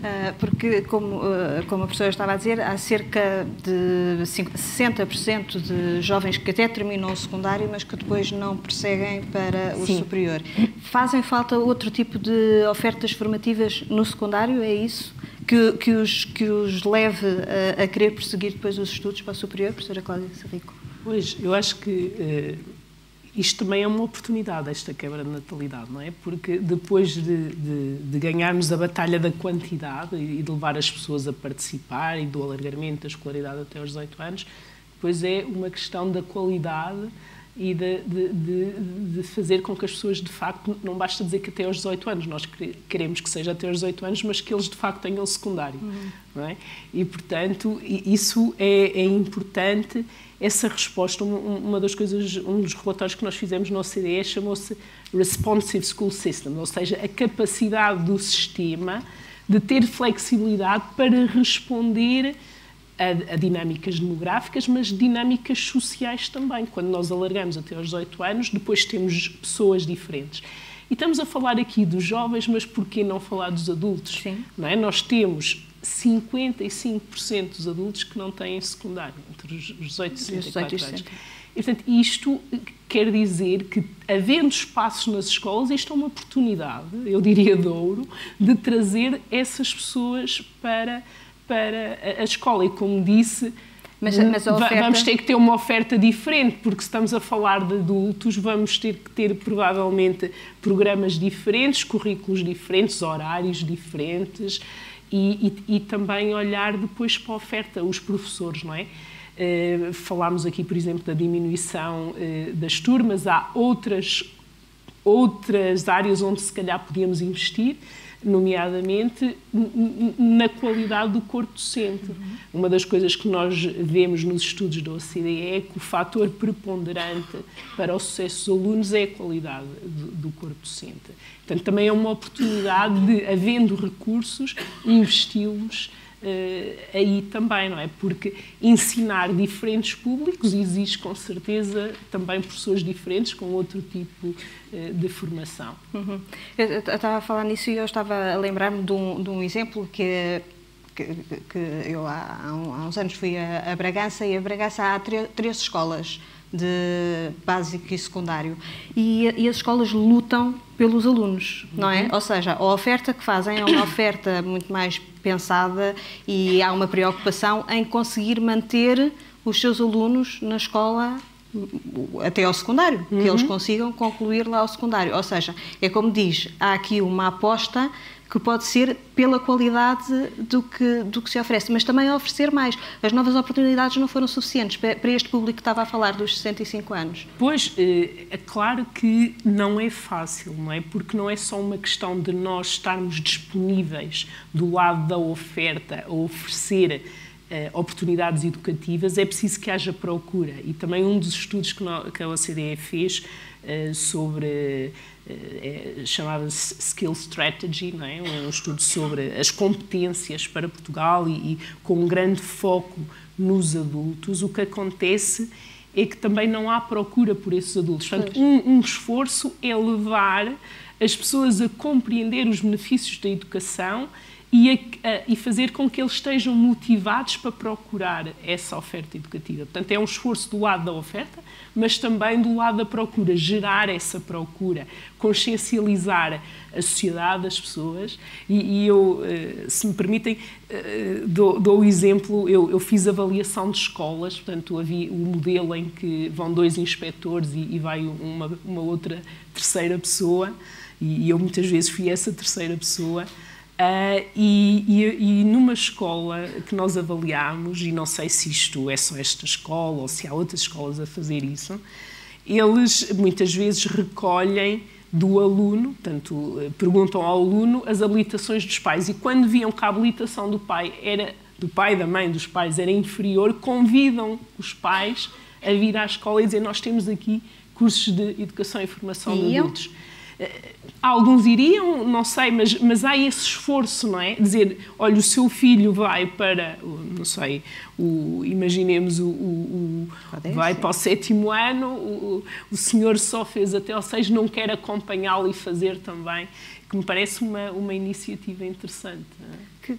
Uh, porque, como, uh, como a professora estava a dizer, há cerca de 60% de jovens que até terminam o secundário, mas que depois não prosseguem para o Sim. superior. Fazem falta outro tipo de ofertas formativas no secundário, é isso? Que, que, os, que os leve a, a querer prosseguir depois os estudos para o superior, professora Cláudia Serrico? Pois, eu acho que uh, isto também é uma oportunidade, esta quebra de natalidade, não é? Porque depois de, de, de, ganharmos a batalha da quantidade e de levar as pessoas a participar e do alargamento da escolaridade até aos 18 anos, depois é uma questão da qualidade e de, de, fazer com que as pessoas, de facto, não basta dizer que até aos 18 anos, nós queremos que seja até aos 18 anos, mas que eles, de facto, tenham secundário, uhum. não é? E, portanto, isso é, é importante essa resposta, uma das coisas, um dos relatórios que nós fizemos no OCDE chamou-se Responsive School System, ou seja, a capacidade do sistema de ter flexibilidade para responder a, a, dinâmicas demográficas, mas dinâmicas sociais também. Quando nós alargamos até aos 18 anos, depois temos pessoas diferentes. E estamos a falar aqui dos jovens, mas por que não falar dos adultos? Sim. Não é? Nós temos 55% dos adultos que não têm secundário, entre os 18 e 64 anos. E, portanto, isto quer dizer que, havendo espaços nas escolas, isto é uma oportunidade, eu diria de ouro, de trazer essas pessoas para, para a escola. E, como disse, mas, mas oferta... vamos ter que ter uma oferta diferente, porque se estamos a falar de adultos, vamos ter que ter provavelmente programas diferentes, currículos diferentes, horários diferentes e, e, e, também olhar depois para a oferta, os professores, não é? Uh, falámos aqui, por exemplo, da diminuição uh, das turmas, há outras, outras áreas onde se calhar podíamos investir, nomeadamente na qualidade do corpo docente. Uma das coisas que nós vemos nos estudos da OCDE é que o fator preponderante para o sucesso dos alunos é a qualidade do, do corpo docente. Portanto, também é uma oportunidade de, havendo recursos, investi-los aí também, não é? Porque ensinar diferentes públicos exige com certeza também professores diferentes com outro tipo uh, de formação. Uhum. Eu, estava a falar nisso e eu estava a lembrar-me de, um, de um, exemplo que, que, que eu há, há, uns anos fui a, a, Bragança e a Bragança há três escolas de básico e secundário e, e as escolas lutam pelos alunos, não é? Uhum. Ou seja, a oferta que fazem é uma oferta muito mais pensada e há uma preocupação em conseguir manter os seus alunos na escola até ao secundário, uhum. que eles consigam concluir lá ao secundário. Ou seja, é como diz, há aqui uma aposta que pode ser pela qualidade do que, do que se oferece, mas também a oferecer mais. As novas oportunidades não foram suficientes para este público que estava a falar dos 65 anos. Pois, eh, é claro que não é fácil, não é? Porque não é só uma questão de nós estarmos disponíveis do lado da oferta a oferecer oportunidades educativas, é preciso que haja procura. E também um dos estudos que, a OCDE fez uh, sobre é, chamava-se Skill Strategy, não é? um estudo sobre as competências para Portugal e, e, com um grande foco nos adultos, o que acontece é que também não há procura por esses adultos. Portanto, um, um esforço é levar as pessoas a compreender os benefícios da educação e, a, e, fazer com que eles estejam motivados para procurar essa oferta educativa. Portanto, é um esforço do lado da oferta, mas também do lado da procura, gerar essa procura, consciencializar a sociedade, as pessoas. E, e eu, eh, se me permitem, eh, dou, dou o exemplo: eu, eu, fiz avaliação de escolas, portanto, havia o modelo em que vão dois inspectores e, e vai uma, uma outra terceira pessoa, e eu muitas vezes fui essa terceira pessoa. Uh, e, e, e, numa escola que nós avaliámos, e não sei se isto é só esta escola ou se há outras escolas a fazer isso, eles muitas vezes recolhem do aluno, portanto, perguntam ao aluno as habilitações dos pais e quando viam que a habilitação do pai era do pai, da mãe, dos pais era inferior, convidam os pais a vir à escola e dizer nós temos aqui cursos de educação e formação e de adultos. Eu? Alguns iriam, não sei, mas, mas há esse esforço, não é? Dizer, olha, o seu filho vai para, não sei, o, imaginemos, o, o, o vai para o sétimo ano, o, o senhor só fez até ao seis, não quer acompanhá-lo e fazer também que me parece uma, uma iniciativa interessante. Que,